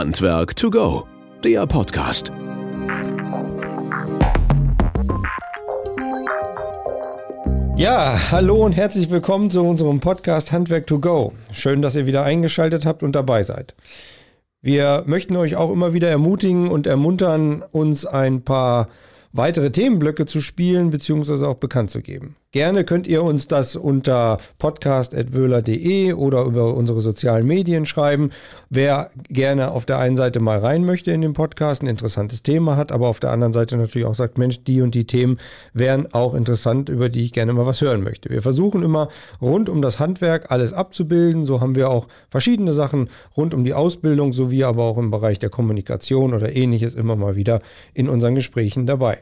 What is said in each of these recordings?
Handwerk to go, der Podcast. Ja, hallo und herzlich willkommen zu unserem Podcast Handwerk to go. Schön, dass ihr wieder eingeschaltet habt und dabei seid. Wir möchten euch auch immer wieder ermutigen und ermuntern, uns ein paar weitere Themenblöcke zu spielen bzw. auch bekannt zu geben. Gerne könnt ihr uns das unter podcast.wöhler.de oder über unsere sozialen Medien schreiben. Wer gerne auf der einen Seite mal rein möchte in den Podcast, ein interessantes Thema hat, aber auf der anderen Seite natürlich auch sagt, Mensch, die und die Themen wären auch interessant, über die ich gerne mal was hören möchte. Wir versuchen immer rund um das Handwerk alles abzubilden. So haben wir auch verschiedene Sachen rund um die Ausbildung sowie aber auch im Bereich der Kommunikation oder ähnliches immer mal wieder in unseren Gesprächen dabei.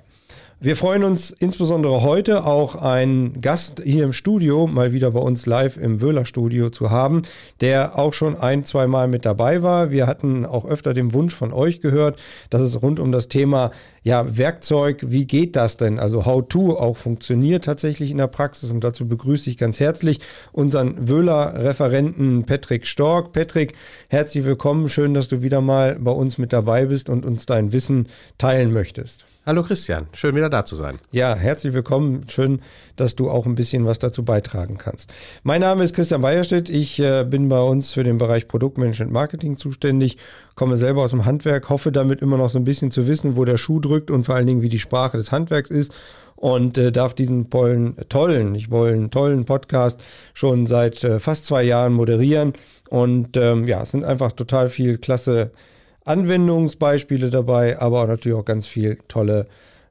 Wir freuen uns insbesondere heute auch einen Gast hier im Studio, mal wieder bei uns live im Wöhler Studio zu haben, der auch schon ein, zwei Mal mit dabei war. Wir hatten auch öfter den Wunsch von euch gehört, dass es rund um das Thema ja, Werkzeug, wie geht das denn? Also How-To auch funktioniert tatsächlich in der Praxis und dazu begrüße ich ganz herzlich unseren Wöhler-Referenten Patrick Stork. Patrick, herzlich willkommen. Schön, dass du wieder mal bei uns mit dabei bist und uns dein Wissen teilen möchtest. Hallo Christian, schön wieder da zu sein. Ja, herzlich willkommen. Schön, dass du auch ein bisschen was dazu beitragen kannst. Mein Name ist Christian Beierstedt. Ich äh, bin bei uns für den Bereich Produktmanagement Marketing zuständig, komme selber aus dem Handwerk, hoffe damit immer noch so ein bisschen zu wissen, wo der Schuh drückt und vor allen Dingen, wie die Sprache des Handwerks ist und äh, darf diesen tollen, tollen, ich wollen tollen Podcast schon seit äh, fast zwei Jahren moderieren. Und ähm, ja, es sind einfach total viel klasse Anwendungsbeispiele dabei, aber auch natürlich auch ganz viel tolle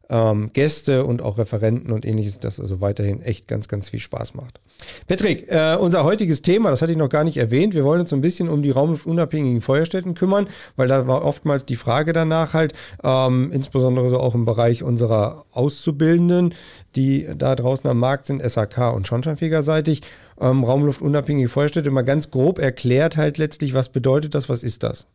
ähm, Gäste und auch Referenten und ähnliches, das also weiterhin echt ganz, ganz viel Spaß macht. Patrick, äh, unser heutiges Thema, das hatte ich noch gar nicht erwähnt, wir wollen uns so ein bisschen um die raumluftunabhängigen Feuerstätten kümmern, weil da war oftmals die Frage danach halt, ähm, insbesondere so auch im Bereich unserer Auszubildenden, die da draußen am Markt sind, SAK und Schornsteinfegerseitig, ähm, raumluftunabhängige Feuerstätte, mal ganz grob erklärt halt letztlich, was bedeutet das, was ist das?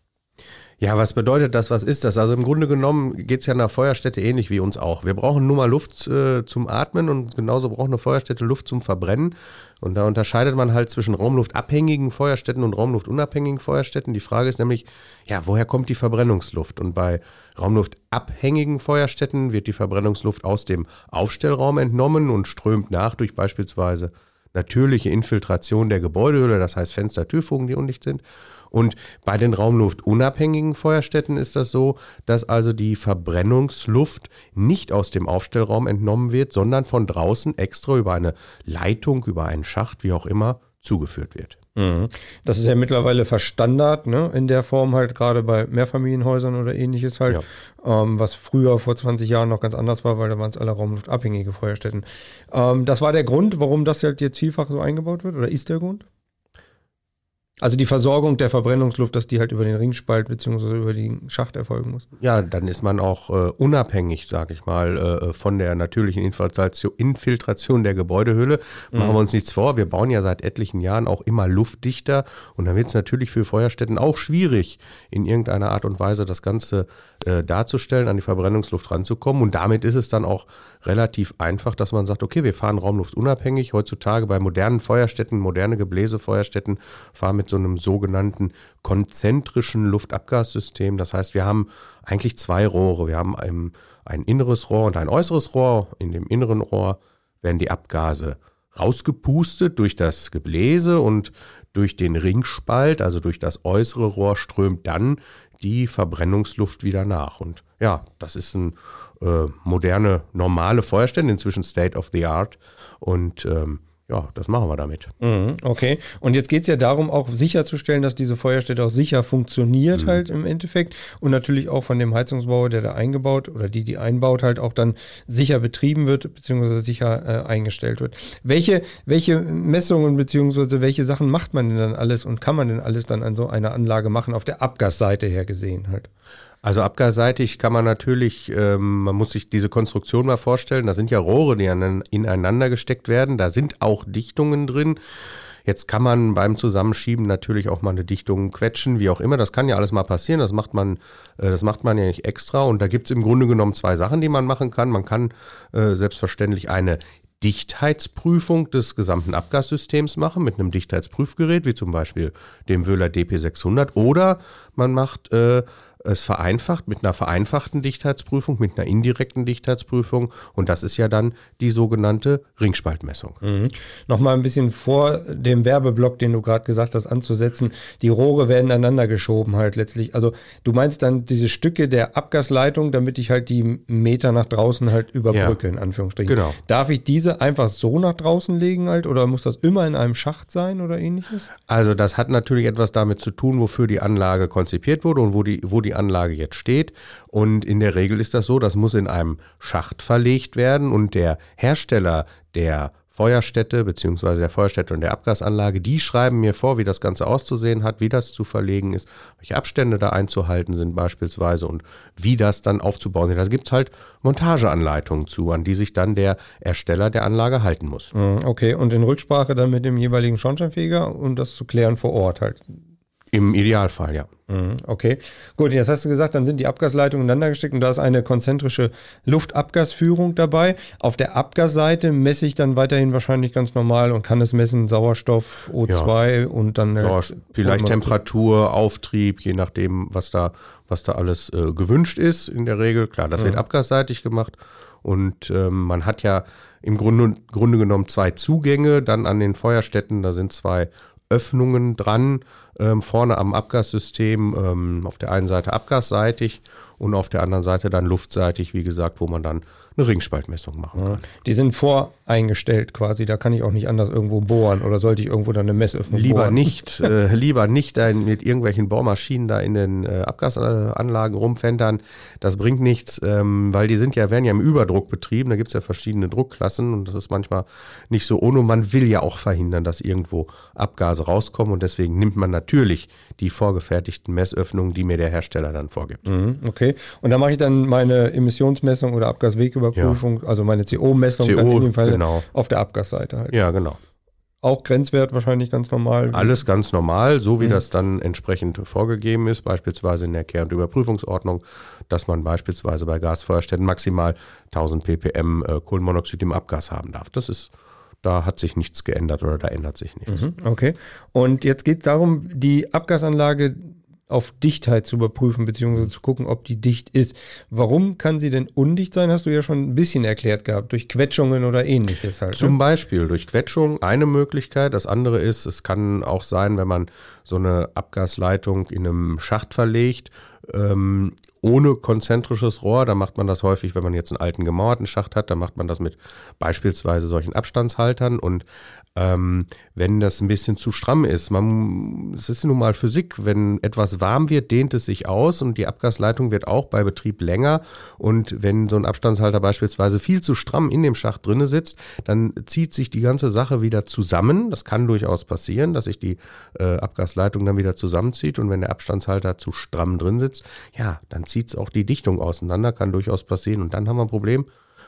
Ja, was bedeutet das? Was ist das? Also im Grunde genommen geht es ja einer Feuerstätte ähnlich wie uns auch. Wir brauchen nur mal Luft äh, zum Atmen und genauso braucht eine Feuerstätte Luft zum Verbrennen. Und da unterscheidet man halt zwischen raumluftabhängigen Feuerstätten und raumluftunabhängigen Feuerstätten. Die Frage ist nämlich, ja, woher kommt die Verbrennungsluft? Und bei raumluftabhängigen Feuerstätten wird die Verbrennungsluft aus dem Aufstellraum entnommen und strömt nach durch beispielsweise natürliche Infiltration der Gebäudehülle, das heißt Fenster, Türfugen, die undicht sind. Und bei den raumluftunabhängigen Feuerstätten ist das so, dass also die Verbrennungsluft nicht aus dem Aufstellraum entnommen wird, sondern von draußen extra über eine Leitung, über einen Schacht, wie auch immer, zugeführt wird. Mhm. Das ist ja mittlerweile verstandard, ne? in der Form halt gerade bei Mehrfamilienhäusern oder ähnliches halt, ja. ähm, was früher vor 20 Jahren noch ganz anders war, weil da waren es alle raumluftabhängige Feuerstätten. Ähm, das war der Grund, warum das halt jetzt vielfach so eingebaut wird oder ist der Grund? Also die Versorgung der Verbrennungsluft, dass die halt über den Ringspalt bzw. über den Schacht erfolgen muss. Ja, dann ist man auch äh, unabhängig, sage ich mal, äh, von der natürlichen Infiltration, Infiltration der Gebäudehülle. Machen mhm. wir uns nichts vor, wir bauen ja seit etlichen Jahren auch immer luftdichter und dann wird es natürlich für Feuerstätten auch schwierig, in irgendeiner Art und Weise das Ganze äh, darzustellen, an die Verbrennungsluft ranzukommen. Und damit ist es dann auch relativ einfach, dass man sagt, okay, wir fahren raumluftunabhängig. Heutzutage bei modernen Feuerstätten, moderne Gebläsefeuerstätten fahren mit so einem sogenannten konzentrischen Luftabgassystem. Das heißt, wir haben eigentlich zwei Rohre. Wir haben ein, ein inneres Rohr und ein äußeres Rohr. In dem inneren Rohr werden die Abgase rausgepustet durch das Gebläse und durch den Ringspalt, also durch das äußere Rohr, strömt dann die Verbrennungsluft wieder nach. Und ja, das ist ein äh, moderne, normale Feuerstelle, inzwischen State of the Art. Und ähm, ja, das machen wir damit. Mhm, okay. Und jetzt geht es ja darum, auch sicherzustellen, dass diese Feuerstätte auch sicher funktioniert, mhm. halt im Endeffekt. Und natürlich auch von dem Heizungsbauer, der da eingebaut oder die, die einbaut, halt auch dann sicher betrieben wird, beziehungsweise sicher äh, eingestellt wird. Welche, welche Messungen, beziehungsweise welche Sachen macht man denn dann alles und kann man denn alles dann an so einer Anlage machen, auf der Abgasseite her gesehen halt? Also abgasseitig kann man natürlich, ähm, man muss sich diese Konstruktion mal vorstellen, da sind ja Rohre, die ineinander gesteckt werden, da sind auch Dichtungen drin. Jetzt kann man beim Zusammenschieben natürlich auch mal eine Dichtung quetschen, wie auch immer. Das kann ja alles mal passieren. Das macht man, äh, das macht man ja nicht extra. Und da gibt es im Grunde genommen zwei Sachen, die man machen kann. Man kann äh, selbstverständlich eine Dichtheitsprüfung des gesamten Abgassystems machen mit einem Dichtheitsprüfgerät, wie zum Beispiel dem Wöhler DP600, oder man macht äh, es vereinfacht mit einer vereinfachten Dichtheitsprüfung, mit einer indirekten Dichtheitsprüfung und das ist ja dann die sogenannte Ringspaltmessung. Mhm. Nochmal ein bisschen vor dem Werbeblock, den du gerade gesagt hast, anzusetzen. Die Rohre werden aneinander geschoben halt letztlich. Also du meinst dann diese Stücke der Abgasleitung, damit ich halt die Meter nach draußen halt überbrücke, ja. in Anführungsstrichen. Genau. Darf ich diese einfach so nach draußen legen halt oder muss das immer in einem Schacht sein oder ähnliches? Also das hat natürlich etwas damit zu tun, wofür die Anlage konzipiert wurde und wo die, wo die die Anlage jetzt steht. Und in der Regel ist das so, das muss in einem Schacht verlegt werden und der Hersteller der Feuerstätte beziehungsweise der Feuerstätte und der Abgasanlage, die schreiben mir vor, wie das Ganze auszusehen hat, wie das zu verlegen ist, welche Abstände da einzuhalten sind beispielsweise und wie das dann aufzubauen ist. Da gibt es halt Montageanleitungen zu, an die sich dann der Ersteller der Anlage halten muss. Mhm, okay, und in Rücksprache dann mit dem jeweiligen Schornsteinfeger und das zu klären vor Ort halt. Im Idealfall, ja. Mhm, okay, gut, jetzt hast du gesagt, dann sind die Abgasleitungen ineinander gesteckt und da ist eine konzentrische Luftabgasführung dabei. Auf der Abgasseite messe ich dann weiterhin wahrscheinlich ganz normal und kann es messen Sauerstoff, O2 ja. und dann Sauerstoff, vielleicht Temperatur, Auftrieb, je nachdem, was da, was da alles äh, gewünscht ist in der Regel. Klar, das ja. wird abgasseitig gemacht und ähm, man hat ja im Grunde, Grunde genommen zwei Zugänge dann an den Feuerstätten. Da sind zwei Öffnungen dran, ähm, vorne am Abgassystem, ähm, auf der einen Seite abgasseitig und auf der anderen Seite dann luftseitig, wie gesagt, wo man dann eine Ringspaltmessung machen kann. Die sind voreingestellt quasi, da kann ich auch nicht anders irgendwo bohren oder sollte ich irgendwo dann eine Messöffnung lieber bohren? Nicht, äh, lieber nicht ein, mit irgendwelchen Bohrmaschinen da in den äh, Abgasanlagen rumfentern. Das bringt nichts, ähm, weil die sind ja, werden ja im Überdruck betrieben, da gibt es ja verschiedene Druckklassen und das ist manchmal nicht so ohne. Man will ja auch verhindern, dass irgendwo Abgase rauskommen und deswegen nimmt man natürlich die vorgefertigten Messöffnungen, die mir der Hersteller dann vorgibt. Mhm, okay. Und da mache ich dann meine Emissionsmessung oder Abgaswegüberprüfung, ja. also meine CO-Messung CO, in dem Fall genau. auf der Abgasseite halt. Ja, genau. Auch Grenzwert wahrscheinlich ganz normal. Alles ganz normal, so wie mhm. das dann entsprechend vorgegeben ist, beispielsweise in der Kehr- und Überprüfungsordnung, dass man beispielsweise bei Gasfeuerstätten maximal 1000 ppm äh, Kohlenmonoxid im Abgas haben darf. Das ist da hat sich nichts geändert oder da ändert sich nichts. Mhm, okay. Und jetzt geht es darum, die Abgasanlage auf Dichtheit zu überprüfen, beziehungsweise zu gucken, ob die dicht ist. Warum kann sie denn undicht sein, hast du ja schon ein bisschen erklärt gehabt, durch Quetschungen oder ähnliches halt. Zum ne? Beispiel durch Quetschung eine Möglichkeit. Das andere ist, es kann auch sein, wenn man so eine Abgasleitung in einem Schacht verlegt ähm, ohne konzentrisches Rohr. Da macht man das häufig, wenn man jetzt einen alten gemauerten Schacht hat, dann macht man das mit beispielsweise solchen Abstandshaltern. Und ähm, wenn das ein bisschen zu stramm ist, man, es ist nun mal Physik, wenn etwas warm wird, dehnt es sich aus und die Abgasleitung wird auch bei Betrieb länger. Und wenn so ein Abstandshalter beispielsweise viel zu stramm in dem Schacht drinne sitzt, dann zieht sich die ganze Sache wieder zusammen. Das kann durchaus passieren, dass sich die äh, Abgasleitung dann wieder zusammenzieht. Und wenn der Abstandshalter zu stramm drin sitzt, ja, dann zieht es auch die Dichtung auseinander, kann durchaus passieren. Und dann haben wir ein Problem,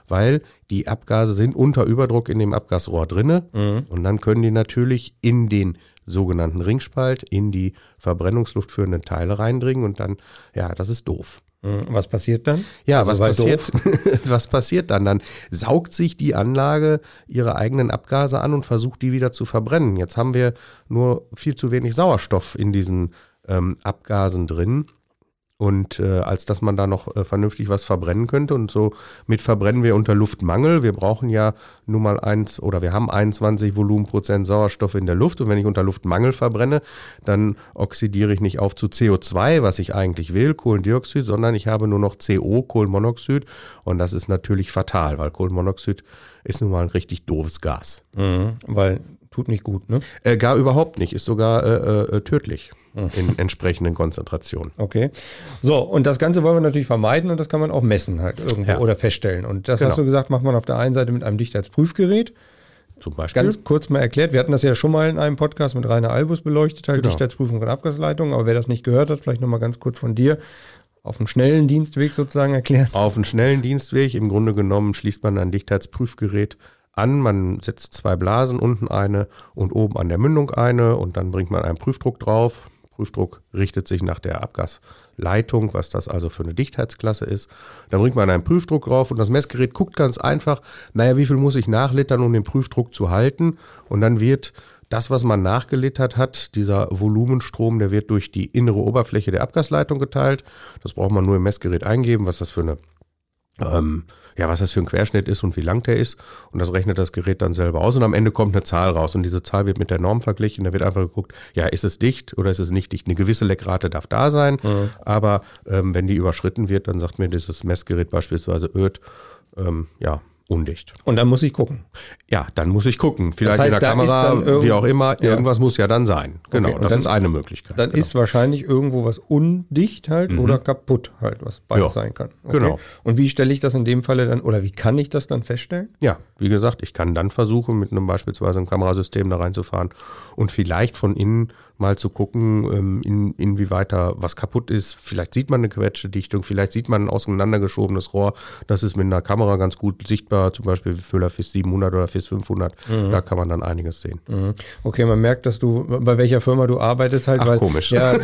weil die Abgase sind unter Überdruck in dem Abgasrohr drinne mhm. und dann können die natürlich in den sogenannten Ringspalt, in die Verbrennungsluft führenden Teile reindringen und dann, ja, das ist doof. Mhm. Was passiert dann? Ja, also was passiert, was passiert dann? Dann saugt sich die Anlage ihre eigenen Abgase an und versucht die wieder zu verbrennen. Jetzt haben wir nur viel zu wenig Sauerstoff in diesen ähm, Abgasen drin und äh, als dass man da noch äh, vernünftig was verbrennen könnte. Und so mit verbrennen wir unter Luftmangel. Wir brauchen ja nun mal eins oder wir haben 21 Volumenprozent Sauerstoff in der Luft. Und wenn ich unter Luftmangel verbrenne, dann oxidiere ich nicht auf zu CO2, was ich eigentlich will, Kohlendioxid, sondern ich habe nur noch CO, Kohlenmonoxid. Und das ist natürlich fatal, weil Kohlenmonoxid ist nun mal ein richtig doofes Gas. Mhm, weil tut nicht gut, ne? Äh, gar überhaupt nicht, ist sogar äh, äh tödlich in entsprechenden Konzentrationen. Okay. So, und das Ganze wollen wir natürlich vermeiden und das kann man auch messen halt irgendwo ja. oder feststellen. Und das genau. hast du gesagt, macht man auf der einen Seite mit einem Dichtheitsprüfgerät. Zum Beispiel. Ganz kurz mal erklärt, wir hatten das ja schon mal in einem Podcast mit Rainer Albus beleuchtet, halt genau. Dichtheitsprüfung und Abgasleitung, aber wer das nicht gehört hat, vielleicht nochmal ganz kurz von dir auf einen schnellen Dienstweg sozusagen erklären. Auf einen schnellen Dienstweg, im Grunde genommen schließt man ein Dichtheitsprüfgerät an, man setzt zwei Blasen, unten eine und oben an der Mündung eine und dann bringt man einen Prüfdruck drauf, Prüfdruck richtet sich nach der Abgasleitung, was das also für eine Dichtheitsklasse ist. Dann bringt man einen Prüfdruck drauf und das Messgerät guckt ganz einfach, naja, wie viel muss ich nachlittern, um den Prüfdruck zu halten? Und dann wird das, was man nachgelittert hat, dieser Volumenstrom, der wird durch die innere Oberfläche der Abgasleitung geteilt. Das braucht man nur im Messgerät eingeben, was das für eine ähm, ja, was das für ein Querschnitt ist und wie lang der ist. Und das rechnet das Gerät dann selber aus. Und am Ende kommt eine Zahl raus. Und diese Zahl wird mit der Norm verglichen. Da wird einfach geguckt, ja, ist es dicht oder ist es nicht dicht? Eine gewisse Leckrate darf da sein. Mhm. Aber ähm, wenn die überschritten wird, dann sagt mir dieses Messgerät beispielsweise, öd, ähm, ja, undicht. Und dann muss ich gucken. Ja, dann muss ich gucken. Vielleicht das heißt, in der Kamera, wie auch immer, ja. irgendwas muss ja dann sein. Genau, okay, das dann, ist eine Möglichkeit. Dann genau. ist wahrscheinlich irgendwo was undicht halt mhm. oder kaputt halt, was beides ja. sein kann. Okay. Genau. Und wie stelle ich das in dem Falle dann, oder wie kann ich das dann feststellen? Ja, wie gesagt, ich kann dann versuchen, mit einem beispielsweise einem Kamerasystem da reinzufahren und vielleicht von innen mal zu gucken, ähm, in, inwieweit da was kaputt ist. Vielleicht sieht man eine Quetschedichtung, vielleicht sieht man ein auseinandergeschobenes Rohr. Das ist mit einer Kamera ganz gut sichtbar, zum Beispiel Füller FIS 700 oder FIS 500. Mhm. Da kann man dann einiges sehen. Mhm. Okay, man merkt, dass du, bei welcher Firma du arbeitest halt. Ach, weil, komisch. Ja,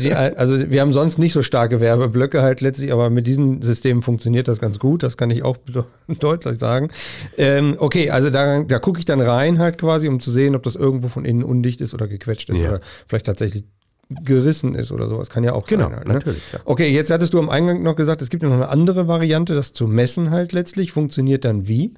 die, also wir haben sonst nicht so starke Werbeblöcke halt letztlich, aber mit diesen Systemen funktioniert das ganz gut. Das kann ich auch deutlich sagen. Ähm, okay, also da, da gucke ich dann rein halt quasi, um zu sehen, ob das irgendwo von innen undicht ist oder gequetscht ist. Ja. Oder vielleicht tatsächlich gerissen ist oder sowas. Kann ja auch genau, sein. Halt, ne? natürlich. Ja. Okay, jetzt hattest du am Eingang noch gesagt, es gibt ja noch eine andere Variante, das zu messen halt letztlich. Funktioniert dann wie?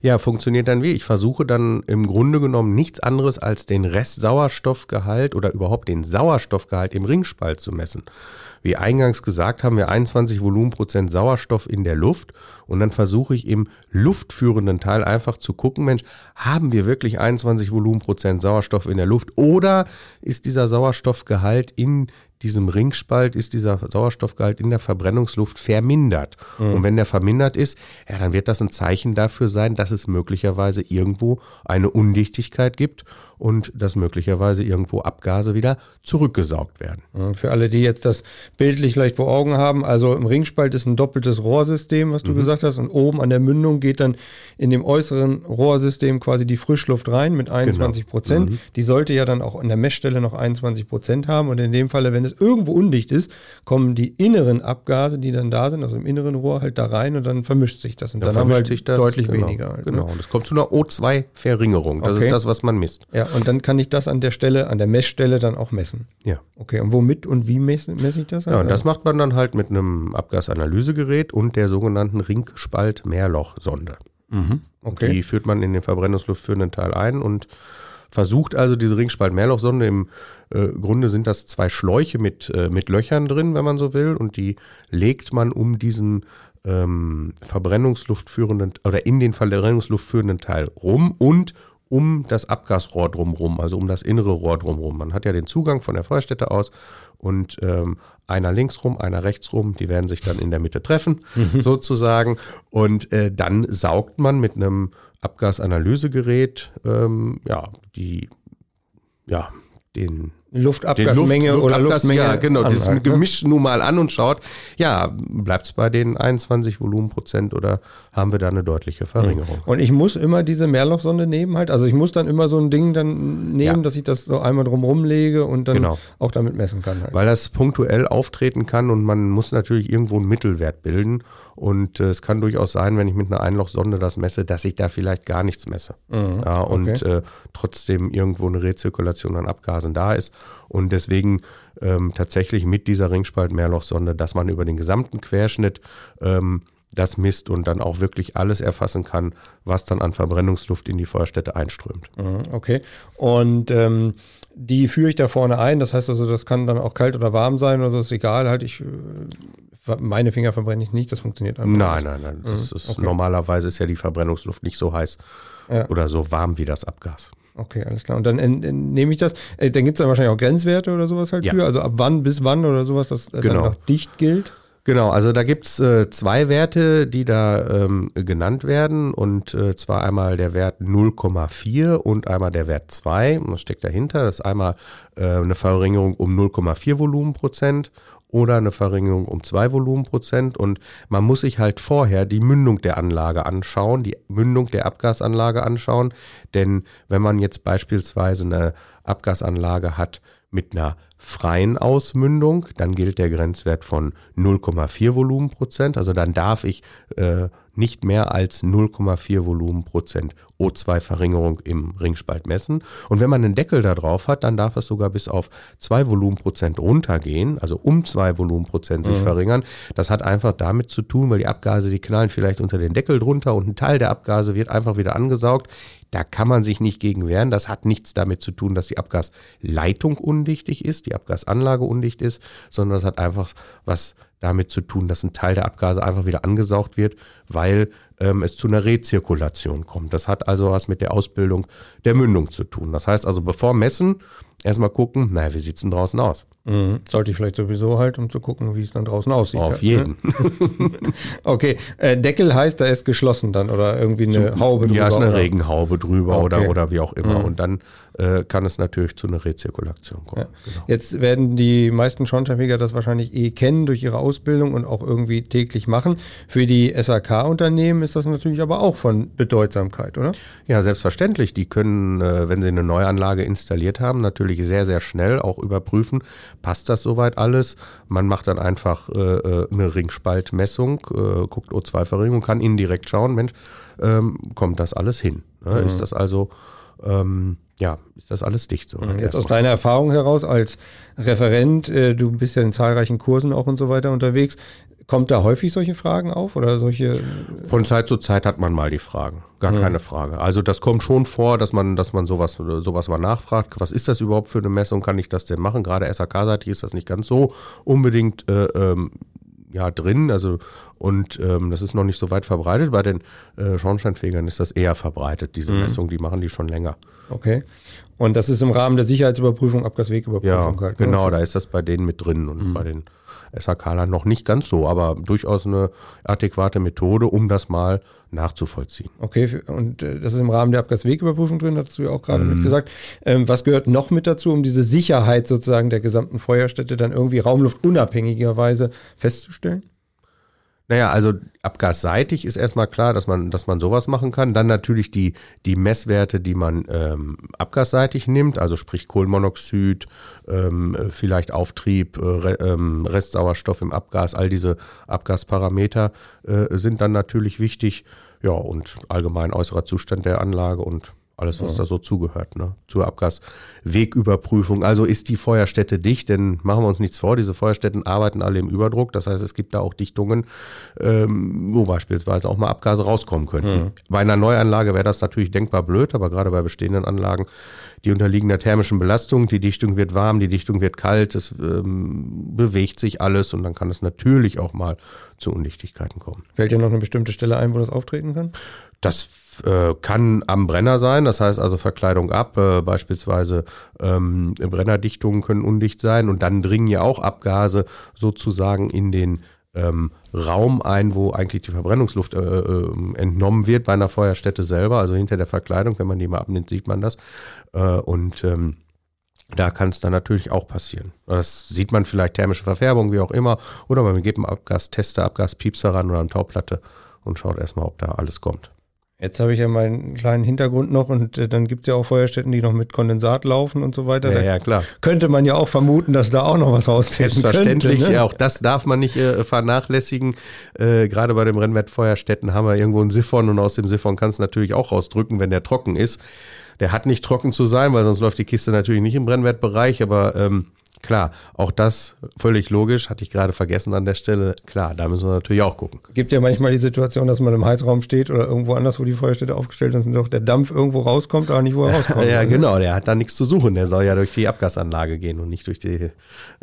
Ja, funktioniert dann wie? Ich versuche dann im Grunde genommen nichts anderes als den Restsauerstoffgehalt oder überhaupt den Sauerstoffgehalt im Ringspalt zu messen. Wie eingangs gesagt, haben wir 21 Volumenprozent Sauerstoff in der Luft. Und dann versuche ich im luftführenden Teil einfach zu gucken, Mensch, haben wir wirklich 21 Volumenprozent Sauerstoff in der Luft? Oder ist dieser Sauerstoffgehalt in diesem Ringspalt ist dieser Sauerstoffgehalt in der Verbrennungsluft vermindert. Mhm. Und wenn der vermindert ist, ja, dann wird das ein Zeichen dafür sein, dass es möglicherweise irgendwo eine Undichtigkeit gibt und dass möglicherweise irgendwo Abgase wieder zurückgesaugt werden. Für alle, die jetzt das bildlich leicht vor Augen haben, also im Ringspalt ist ein doppeltes Rohrsystem, was du mhm. gesagt hast, und oben an der Mündung geht dann in dem äußeren Rohrsystem quasi die Frischluft rein mit 21 genau. Prozent. Mhm. Die sollte ja dann auch an der Messstelle noch 21 Prozent haben und in dem Falle, wenn es irgendwo undicht ist, kommen die inneren Abgase, die dann da sind, also im inneren Rohr halt da rein und dann vermischt sich das und ja, dann haben wir halt das, deutlich genau, weniger. Halt, ne? genau, und es kommt zu einer O2-Verringerung. Das okay. ist das, was man misst. Ja, und dann kann ich das an der Stelle, an der Messstelle dann auch messen. Ja. Okay, und womit und wie messe, messe ich das? Ja, und das macht man dann halt mit einem Abgasanalysegerät und der sogenannten Ringspalt-Mehrlochsonde. Mhm. Okay. Die führt man in den verbrennungsluftführenden Teil ein und versucht also diese Ringspalt-Mehrlochsonde. Im äh, Grunde sind das zwei Schläuche mit, äh, mit Löchern drin, wenn man so will, und die legt man um diesen ähm, Verbrennungsluftführenden oder in den Verbrennungsluftführenden Teil rum und um das Abgasrohr drumherum, also um das innere Rohr drumherum. Man hat ja den Zugang von der Feuerstätte aus und ähm, einer links rum, einer rechts rum, die werden sich dann in der Mitte treffen, mhm. sozusagen. Und äh, dann saugt man mit einem Abgasanalysegerät ähm, ja, die, ja, den Luftabgasmenge Luft, oder Luftmenge. Ja, genau, das ne? Gemisch nun mal an und schaut, ja, bleibt es bei den 21 Volumenprozent oder haben wir da eine deutliche Verringerung? Und ich muss immer diese Mehrlochsonde nehmen halt, also ich muss dann immer so ein Ding dann nehmen, ja. dass ich das so einmal drumherum lege und dann genau. auch damit messen kann. Halt. Weil das punktuell auftreten kann und man muss natürlich irgendwo einen Mittelwert bilden und äh, es kann durchaus sein, wenn ich mit einer Einlochsonde das messe, dass ich da vielleicht gar nichts messe. Mhm. Ja, und okay. äh, trotzdem irgendwo eine Rezirkulation an Abgasen da ist. Und deswegen ähm, tatsächlich mit dieser Ringspalt-Mehrlochsonde, dass man über den gesamten Querschnitt ähm, das misst und dann auch wirklich alles erfassen kann, was dann an Verbrennungsluft in die Feuerstätte einströmt. Mhm, okay. Und ähm, die führe ich da vorne ein. Das heißt also, das kann dann auch kalt oder warm sein oder so, ist egal. Halt, ich, äh, meine Finger verbrenne ich nicht, das funktioniert einfach. Nein, nein, nein. Das mhm, ist, okay. Normalerweise ist ja die Verbrennungsluft nicht so heiß ja. oder so warm wie das Abgas. Okay, alles klar. Und dann nehme ich das. Äh, dann gibt es dann wahrscheinlich auch Grenzwerte oder sowas halt ja. für. Also ab wann bis wann oder sowas, das äh, genau. dann noch dicht gilt. Genau, also da gibt es äh, zwei Werte, die da ähm, genannt werden. Und äh, zwar einmal der Wert 0,4 und einmal der Wert 2. Das steckt dahinter. Das ist einmal äh, eine Verringerung um 0,4 Volumenprozent oder eine Verringerung um zwei Volumenprozent. Und man muss sich halt vorher die Mündung der Anlage anschauen, die Mündung der Abgasanlage anschauen. Denn wenn man jetzt beispielsweise eine Abgasanlage hat mit einer freien Ausmündung, dann gilt der Grenzwert von 0,4 Volumenprozent. Also dann darf ich äh, nicht mehr als 0,4 Volumenprozent O2-Verringerung im Ringspalt messen. Und wenn man einen Deckel da drauf hat, dann darf es sogar bis auf 2 Volumenprozent runtergehen, also um 2 Volumenprozent sich mhm. verringern. Das hat einfach damit zu tun, weil die Abgase, die knallen vielleicht unter den Deckel drunter und ein Teil der Abgase wird einfach wieder angesaugt. Da kann man sich nicht gegen wehren. Das hat nichts damit zu tun, dass die Abgasleitung undichtig ist, die Abgasanlage undicht ist, sondern das hat einfach was damit zu tun, dass ein Teil der Abgase einfach wieder angesaugt wird, weil ähm, es zu einer Rezirkulation kommt. Das hat also was mit der Ausbildung der Mündung zu tun. Das heißt also, bevor messen, erstmal gucken, naja, wie sieht es denn draußen aus? Mhm. Sollte ich vielleicht sowieso halt, um zu gucken, wie es dann draußen aussieht. Auf halt, jeden. Ne? okay, äh, Deckel heißt, da ist geschlossen dann oder irgendwie eine Zum, Haube drüber. Ja, ist eine oder? Regenhaube drüber okay. oder, oder wie auch immer. Mhm. Und dann äh, kann es natürlich zu einer Rezirkulation kommen. Ja. Genau. Jetzt werden die meisten Schornsteinfeger das wahrscheinlich eh kennen durch ihre Ausbildung und auch irgendwie täglich machen. Für die SAK-Unternehmen ist das natürlich aber auch von Bedeutsamkeit, oder? Ja, selbstverständlich. Die können, äh, wenn sie eine Neuanlage installiert haben, natürlich sehr, sehr schnell auch überprüfen, passt das soweit alles. Man macht dann einfach äh, äh eine Ringspaltmessung, äh, guckt O2-Verringerung, kann indirekt schauen, Mensch, ähm, kommt das alles hin? Ne? Mhm. Ist das also, ähm, ja, ist das alles dicht so? Mhm. Jetzt aus deiner Erfahrung heraus als Referent, äh, du bist ja in zahlreichen Kursen auch und so weiter unterwegs. Kommt da häufig solche Fragen auf oder solche? Von Zeit zu Zeit hat man mal die Fragen, gar mhm. keine Frage. Also das kommt schon vor, dass man, dass man sowas, sowas mal nachfragt. Was ist das überhaupt für eine Messung? Kann ich das denn machen? Gerade SAK-seitig ist das nicht ganz so unbedingt äh, ähm, ja, drin. Also und ähm, das ist noch nicht so weit verbreitet. Bei den äh, Schornsteinfegern ist das eher verbreitet, diese mhm. Messung. Die machen die schon länger. Okay. Und das ist im Rahmen der Sicherheitsüberprüfung, Abgaswegüberprüfung ja, halt. Ne? Genau, da ist das bei denen mit drin und mhm. bei den SAK noch nicht ganz so, aber durchaus eine adäquate Methode, um das mal nachzuvollziehen. Okay, und äh, das ist im Rahmen der Abgaswegüberprüfung drin, hattest du ja auch gerade mm. mitgesagt. Ähm, was gehört noch mit dazu, um diese Sicherheit sozusagen der gesamten Feuerstätte dann irgendwie raumluftunabhängigerweise festzustellen? Naja, also abgasseitig ist erstmal klar, dass man, dass man sowas machen kann. Dann natürlich die, die Messwerte, die man ähm, abgasseitig nimmt, also sprich Kohlenmonoxid, ähm, vielleicht Auftrieb, äh, ähm, Restsauerstoff im Abgas, all diese Abgasparameter äh, sind dann natürlich wichtig. Ja, und allgemein äußerer Zustand der Anlage und alles, was ja. da so zugehört, ne? Zur Abgaswegüberprüfung. Also ist die Feuerstätte dicht, denn machen wir uns nichts vor, diese Feuerstätten arbeiten alle im Überdruck. Das heißt, es gibt da auch Dichtungen, ähm, wo beispielsweise auch mal Abgase rauskommen könnten. Mhm. Bei einer Neuanlage wäre das natürlich denkbar blöd, aber gerade bei bestehenden Anlagen, die unterliegen der thermischen Belastung, die Dichtung wird warm, die Dichtung wird kalt, es ähm, bewegt sich alles und dann kann es natürlich auch mal zu Undichtigkeiten kommen. Fällt dir noch eine bestimmte Stelle ein, wo das auftreten kann? Das äh, kann am Brenner sein, das heißt also Verkleidung ab, äh, beispielsweise ähm, Brennerdichtungen können undicht sein und dann dringen ja auch Abgase sozusagen in den ähm, Raum ein, wo eigentlich die Verbrennungsluft äh, äh, entnommen wird bei einer Feuerstätte selber, also hinter der Verkleidung, wenn man die mal abnimmt, sieht man das. Äh, und ähm, da kann es dann natürlich auch passieren. Das sieht man vielleicht thermische Verfärbung, wie auch immer, oder man gibt einen Abgastester, Abgaspiepser ran oder eine Tauplatte und schaut erstmal, ob da alles kommt. Jetzt habe ich ja meinen kleinen Hintergrund noch und äh, dann gibt es ja auch Feuerstätten, die noch mit Kondensat laufen und so weiter. Ja, ja, klar. Könnte man ja auch vermuten, dass da auch noch was raustreten Selbstverständlich, könnte, ne? auch das darf man nicht äh, vernachlässigen. Äh, Gerade bei dem Rennwert Feuerstätten haben wir irgendwo einen Siphon und aus dem Siphon kannst du natürlich auch rausdrücken, wenn der trocken ist. Der hat nicht trocken zu sein, weil sonst läuft die Kiste natürlich nicht im Brennwertbereich, aber ähm, Klar, auch das völlig logisch, hatte ich gerade vergessen an der Stelle. Klar, da müssen wir natürlich auch gucken. Gibt ja manchmal die Situation, dass man im Heizraum steht oder irgendwo anders, wo die Feuerstätte aufgestellt ist und doch der Dampf irgendwo rauskommt, aber nicht, wo er rauskommt. ja, genau, der hat da nichts zu suchen. Der soll ja durch die Abgasanlage gehen und nicht durch, die,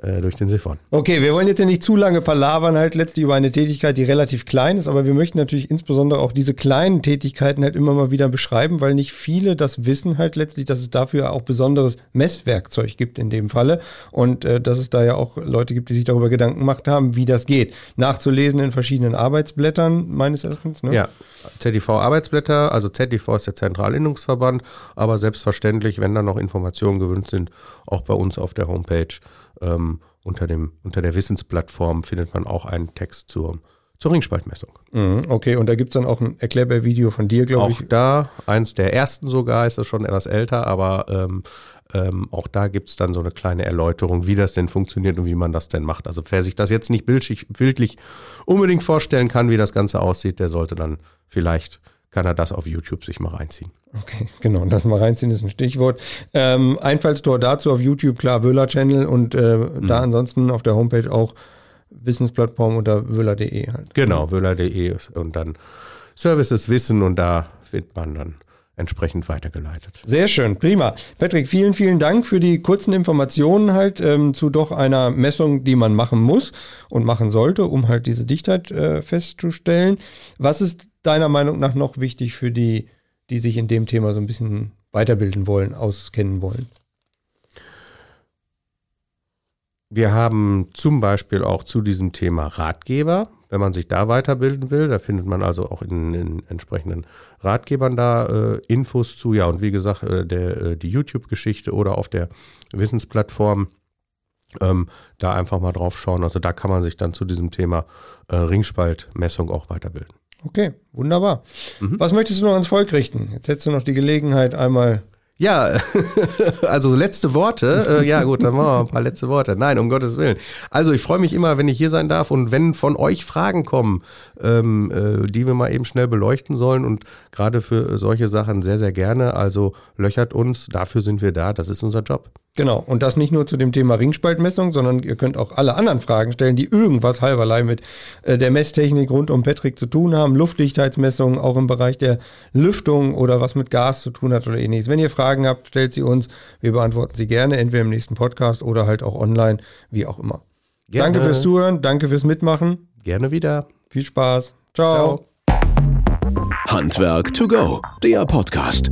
äh, durch den Siphon. Okay, wir wollen jetzt ja nicht zu lange palavern, halt letztlich über eine Tätigkeit, die relativ klein ist, aber wir möchten natürlich insbesondere auch diese kleinen Tätigkeiten halt immer mal wieder beschreiben, weil nicht viele das wissen halt letztlich, dass es dafür auch besonderes Messwerkzeug gibt in dem Falle. Und und äh, dass es da ja auch Leute gibt, die sich darüber Gedanken gemacht haben, wie das geht. Nachzulesen in verschiedenen Arbeitsblättern meines Erachtens. Ne? Ja, ZDV-Arbeitsblätter, also ZDV ist der Zentralinnungsverband, aber selbstverständlich, wenn da noch Informationen gewünscht sind, auch bei uns auf der Homepage ähm, unter, dem, unter der Wissensplattform findet man auch einen Text zur zur Ringspaltmessung. Mhm, okay, und da gibt es dann auch ein Erklärbär-Video von dir, glaube ich. Auch da, eins der ersten sogar, ist das schon etwas älter, aber ähm, ähm, auch da gibt es dann so eine kleine Erläuterung, wie das denn funktioniert und wie man das denn macht. Also wer sich das jetzt nicht bildlich, bildlich unbedingt vorstellen kann, wie das Ganze aussieht, der sollte dann vielleicht, kann er das auf YouTube sich mal reinziehen. Okay, genau, das mal reinziehen ist ein Stichwort. Ähm, Einfallstor dazu auf YouTube, klar, Wöhler Channel und äh, mhm. da ansonsten auf der Homepage auch Wissensplattform unter wöhler.de halt. Genau, wöhler.de und dann Services Wissen und da wird man dann entsprechend weitergeleitet. Sehr schön, prima. Patrick, vielen, vielen Dank für die kurzen Informationen halt ähm, zu doch einer Messung, die man machen muss und machen sollte, um halt diese Dichtheit äh, festzustellen. Was ist deiner Meinung nach noch wichtig für die, die sich in dem Thema so ein bisschen weiterbilden wollen, auskennen wollen? Wir haben zum Beispiel auch zu diesem Thema Ratgeber, wenn man sich da weiterbilden will. Da findet man also auch in, in entsprechenden Ratgebern da äh, Infos zu. Ja, und wie gesagt, äh, der, äh, die YouTube-Geschichte oder auf der Wissensplattform ähm, da einfach mal drauf schauen. Also da kann man sich dann zu diesem Thema äh, Ringspaltmessung auch weiterbilden. Okay, wunderbar. Mhm. Was möchtest du noch ans Volk richten? Jetzt hättest du noch die Gelegenheit, einmal ja, also letzte Worte. Äh, ja, gut, dann machen wir ein paar letzte Worte. Nein, um Gottes Willen. Also ich freue mich immer, wenn ich hier sein darf und wenn von euch Fragen kommen, ähm, äh, die wir mal eben schnell beleuchten sollen und gerade für solche Sachen sehr, sehr gerne. Also löchert uns, dafür sind wir da, das ist unser Job. Genau, und das nicht nur zu dem Thema Ringspaltmessung, sondern ihr könnt auch alle anderen Fragen stellen, die irgendwas halberlei mit äh, der Messtechnik rund um Patrick zu tun haben. Luftdichtheitsmessungen, auch im Bereich der Lüftung oder was mit Gas zu tun hat oder ähnliches. Wenn ihr Fragen habt, stellt sie uns. Wir beantworten sie gerne, entweder im nächsten Podcast oder halt auch online, wie auch immer. Gerne. Danke fürs Zuhören, danke fürs Mitmachen. Gerne wieder. Viel Spaß. Ciao. Ciao. Handwerk to go, der Podcast.